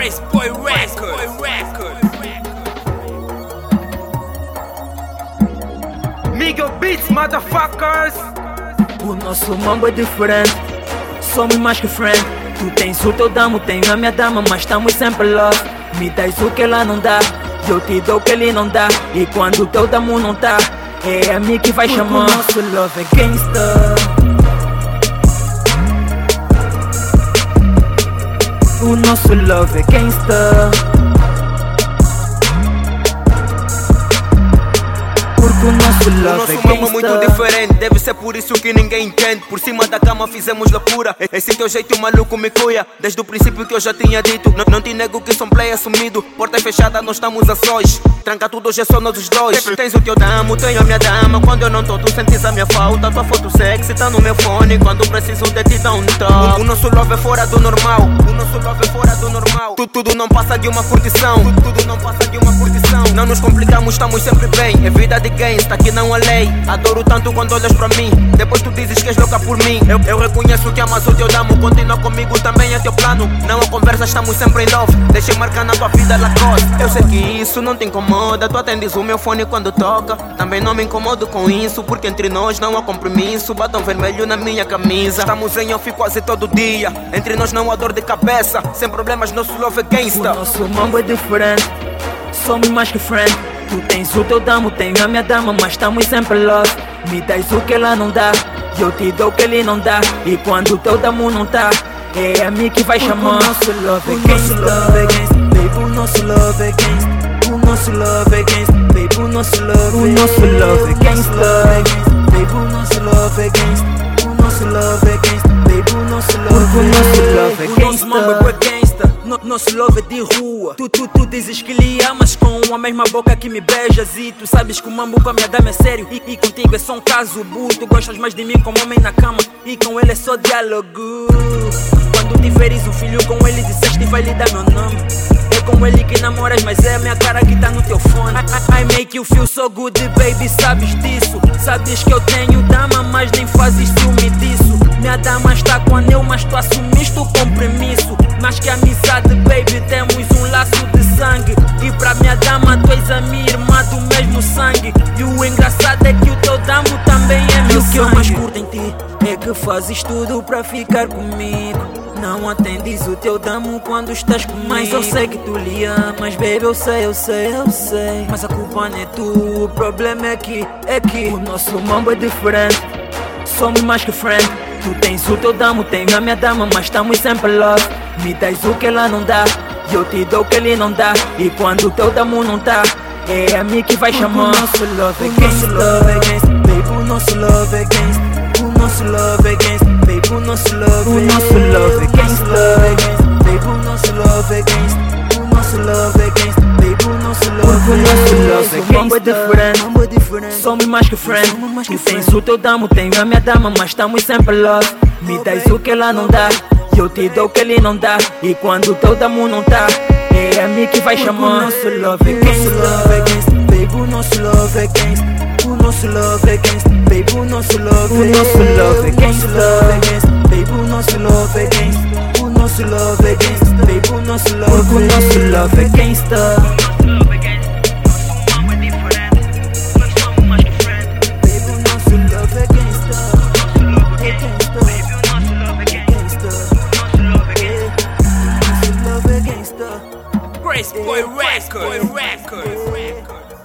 Grace Boy Records. Miguel Beats, motherfuckers. O nosso mambo é diferente, somos mais que friend. Tu tens o teu damo, tenho a minha dama, mas estamos sempre love. Me dás o que ela não dá, eu te dou o que ele não dá. E quando o teu damo não tá, é a mim que vai chamar. O nosso love é gangsta. Nosso love é gangsta. Porque o nosso O love é é muito diferente, deve ser por isso que ninguém entende. Por cima da cama fizemos loucura. Esse teu jeito maluco me cuia. Desde o princípio que eu já tinha dito. Não, não te nego que sou um play assumido. Porta fechada, nós estamos a sós. Tranca tudo, hoje é só nós os dois. Tens o teu damo, tenho a minha dama. Quando eu não tô, tu sentes minha falta. Tua foto sexy tá no meu fone. Quando preciso de ti, dá um toque. O, nosso love é fora do normal. O nosso love é fora do normal. Tu, tudo não passa de uma curtição. Tu, tudo não passa de uma curtição. Não nos complicamos, estamos sempre bem. É vida de gangsta, que não é lei. Adoro tanto quando olhas pra mim. Depois tu dizes que és louca por mim. Eu, eu reconheço que amas o teu damo. Continua comigo, também é teu plano. Não há conversa, estamos sempre em love. Deixa marcar na tua vida Lacoste. Eu sei que isso não te incomoda. Tu atendes o meu fone quando toca. Também não me incomodo com isso, porque entre nós não há compromisso. Batom vermelho na minha camisa. Estamos em off quase todo dia. Entre nós não há dor de cabeça. Sem problemas, nosso love é O gangsta. nosso mambo é diferente, somos mais que friend. Tu tens o teu damo, tenho a minha dama, mas estamos sempre love. Me dás o que ela não dá, eu te dou o que ele não dá. E quando o teu damo não tá, é a mim que vai chamar. O nosso love é gangsta, baby, o nosso love é gangsta. O nosso love é gangsta, baby, o nosso love O nosso love é gangsta, baby, o nosso love é gangsta. O nosso love é gangsta, baby, o nosso love O nosso love é O nosso mambo é gangsta. gangsta, no, nosso love é de rua. Tu, tu, tu dizes que lhe amas com a mesma boca que me beijas. E tu sabes que o mambo com a minha dama é sério. E, e contigo é só um caso bu. Tu gostas mais de mim como homem na cama. E com ele é só diálogo. Quando tiveres um filho com ele, disseste vai lhe dar meu nome. É com ele que namoras, mas é a minha cara que tá no teu fone. I, I make you feel so good, baby, sabes disso. Sabes que eu tenho dama, mas nem fazes ciúme disso. Minha dama está com anel, mas tu assumiste o compromisso. Mais que amizade, baby, temos um laço de sangue. E pra minha dama, tu és a minha irmã do mesmo sangue. E o engraçado é que o teu damo também é meu E o que eu sangue. mais curto em ti é que fazes tudo pra ficar comigo. Não atendes o teu damo quando estás comigo. Mas eu sei que tu lhe amas, baby, eu sei, eu sei, eu sei. Mas a culpa não é tu, o problema é que, é que o nosso mambo é diferente. Somos mais que friend. Tu tens o teu damo, tenho a minha dama, mas estamos sempre love. Me dás o que ela não dá, eu te dou o que ele não dá. E quando o teu damo não tá, é a mim que vai chamar. O nosso love é gangsta, baby, o nosso love gangsta. O nosso love é é gangsta. O mambo é diferente, somos mais que friend. Tu tens o teu damo, tenho a minha dama, mas estamos sempre love. Me dás o que ela não dá, eu te dou o que ele não dá. E quando o teu damo não tá, é a mim que vai chamar. O nosso love é gangsta, baby, o nosso love é gangsta. O nosso love é gangsta, baby, o nosso love O nosso love é gangsta, baby, o nosso love é gangsta. O nosso love é gangsta, baby, o nosso love O nosso love é gangsta. O nosso love é gangsta. Grace Boy Records.